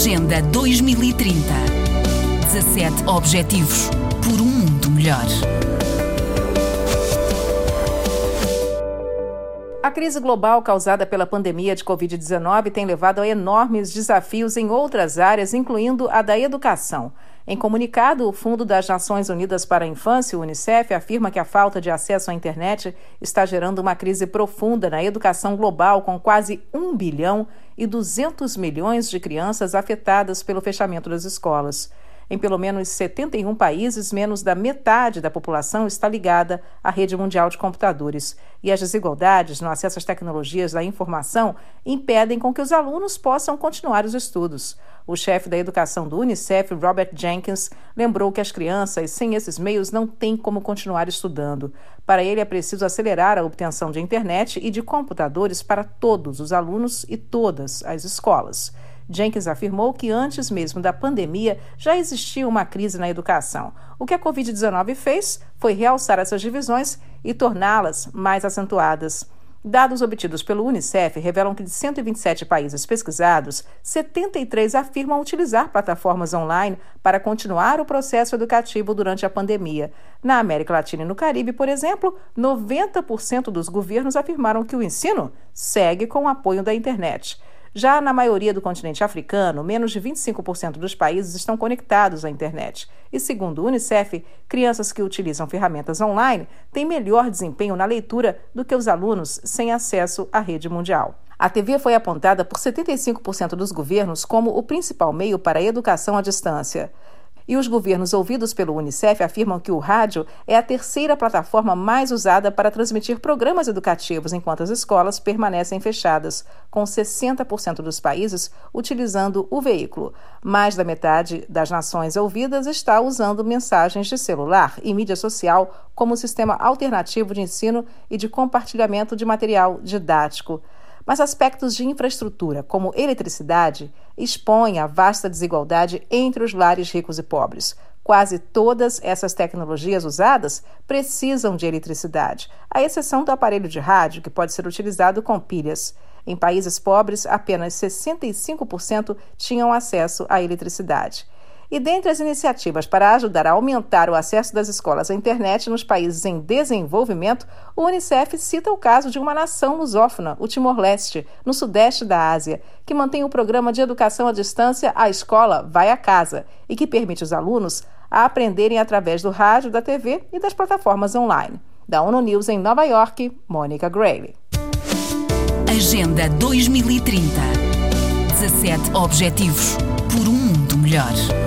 Agenda 2030. 17 Objetivos por um mundo melhor. A crise global causada pela pandemia de Covid-19 tem levado a enormes desafios em outras áreas, incluindo a da educação. Em comunicado, o Fundo das Nações Unidas para a Infância, o Unicef, afirma que a falta de acesso à internet está gerando uma crise profunda na educação global, com quase 1 bilhão e 200 milhões de crianças afetadas pelo fechamento das escolas. Em pelo menos 71 países, menos da metade da população está ligada à rede mundial de computadores. E as desigualdades no acesso às tecnologias da informação impedem com que os alunos possam continuar os estudos. O chefe da educação do Unicef, Robert Jenkins, lembrou que as crianças sem esses meios não têm como continuar estudando. Para ele, é preciso acelerar a obtenção de internet e de computadores para todos os alunos e todas as escolas. Jenkins afirmou que antes mesmo da pandemia já existia uma crise na educação. O que a Covid-19 fez foi realçar essas divisões e torná-las mais acentuadas. Dados obtidos pelo Unicef revelam que de 127 países pesquisados, 73 afirmam utilizar plataformas online para continuar o processo educativo durante a pandemia. Na América Latina e no Caribe, por exemplo, 90% dos governos afirmaram que o ensino segue com o apoio da internet. Já na maioria do continente africano, menos de 25% dos países estão conectados à internet. E segundo o Unicef, crianças que utilizam ferramentas online têm melhor desempenho na leitura do que os alunos sem acesso à rede mundial. A TV foi apontada por 75% dos governos como o principal meio para a educação à distância. E os governos ouvidos pelo Unicef afirmam que o rádio é a terceira plataforma mais usada para transmitir programas educativos enquanto as escolas permanecem fechadas, com 60% dos países utilizando o veículo. Mais da metade das nações ouvidas está usando mensagens de celular e mídia social como sistema alternativo de ensino e de compartilhamento de material didático mas aspectos de infraestrutura, como eletricidade, expõem a vasta desigualdade entre os lares ricos e pobres. Quase todas essas tecnologias usadas precisam de eletricidade, à exceção do aparelho de rádio, que pode ser utilizado com pilhas. Em países pobres, apenas 65% tinham acesso à eletricidade. E dentre as iniciativas para ajudar a aumentar o acesso das escolas à internet nos países em desenvolvimento, o Unicef cita o caso de uma nação lusófona, o Timor-Leste, no sudeste da Ásia, que mantém o programa de educação à distância A Escola Vai a Casa e que permite os alunos a aprenderem através do rádio, da TV e das plataformas online. Da ONU News em Nova York, Mônica Grayley. Agenda 2030 17 Objetivos por um mundo melhor.